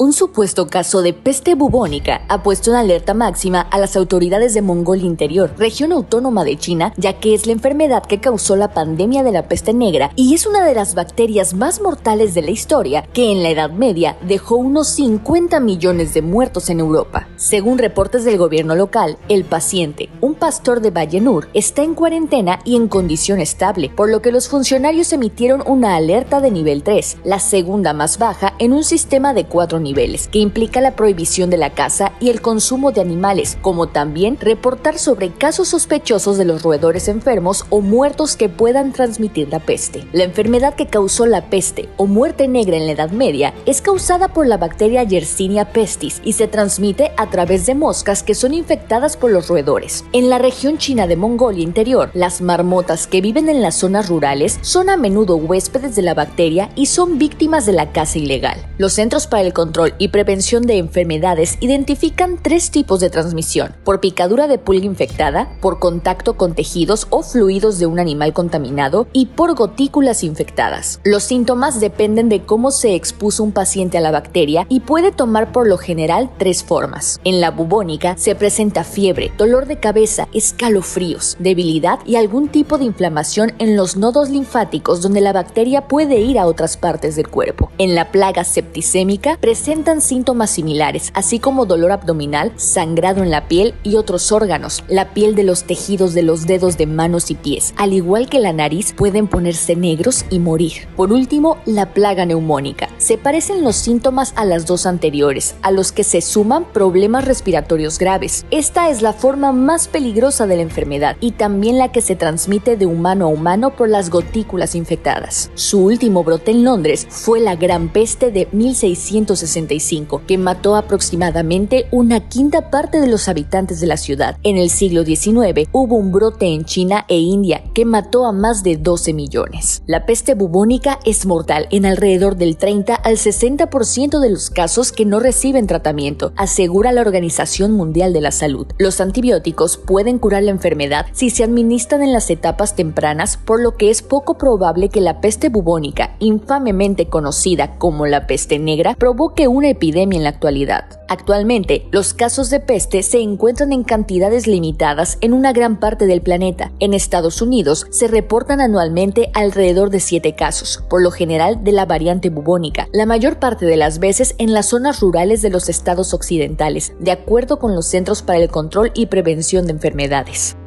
Un supuesto caso de peste bubónica ha puesto en alerta máxima a las autoridades de Mongolia Interior, región autónoma de China, ya que es la enfermedad que causó la pandemia de la peste negra y es una de las bacterias más mortales de la historia que en la Edad Media dejó unos 50 millones de muertos en Europa. Según reportes del gobierno local, el paciente, un pastor de Vallenur, está en cuarentena y en condición estable, por lo que los funcionarios emitieron una alerta de nivel 3, la segunda más baja en un sistema de cuatro niveles que implica la prohibición de la caza y el consumo de animales, como también reportar sobre casos sospechosos de los roedores enfermos o muertos que puedan transmitir la peste. La enfermedad que causó la peste o muerte negra en la Edad Media es causada por la bacteria Yersinia pestis y se transmite a través de moscas que son infectadas por los roedores. En la región china de Mongolia Interior, las marmotas que viven en las zonas rurales son a menudo huéspedes de la bacteria y son víctimas de la caza ilegal. Los Centros para el Control y Prevención de Enfermedades identifican tres tipos de transmisión, por picadura de pulga infectada, por contacto con tejidos o fluidos de un animal contaminado y por gotículas infectadas. Los síntomas dependen de cómo se expuso un paciente a la bacteria y puede tomar por lo general tres formas. En la bubónica se presenta fiebre, dolor de cabeza, escalofríos, debilidad y algún tipo de inflamación en los nodos linfáticos donde la bacteria puede ir a otras partes del cuerpo. En la plaga septicémica presenta presentan síntomas similares, así como dolor abdominal, sangrado en la piel y otros órganos. La piel de los tejidos de los dedos de manos y pies, al igual que la nariz, pueden ponerse negros y morir. Por último, la plaga neumónica. Se parecen los síntomas a las dos anteriores, a los que se suman problemas respiratorios graves. Esta es la forma más peligrosa de la enfermedad y también la que se transmite de humano a humano por las gotículas infectadas. Su último brote en Londres fue la Gran Peste de 1660 que mató aproximadamente una quinta parte de los habitantes de la ciudad. En el siglo XIX hubo un brote en China e India que mató a más de 12 millones. La peste bubónica es mortal en alrededor del 30 al 60% de los casos que no reciben tratamiento, asegura la Organización Mundial de la Salud. Los antibióticos pueden curar la enfermedad si se administran en las etapas tempranas, por lo que es poco probable que la peste bubónica, infamemente conocida como la peste negra, provoque una epidemia en la actualidad. Actualmente, los casos de peste se encuentran en cantidades limitadas en una gran parte del planeta. En Estados Unidos se reportan anualmente alrededor de 7 casos, por lo general de la variante bubónica, la mayor parte de las veces en las zonas rurales de los estados occidentales, de acuerdo con los Centros para el Control y Prevención de Enfermedades.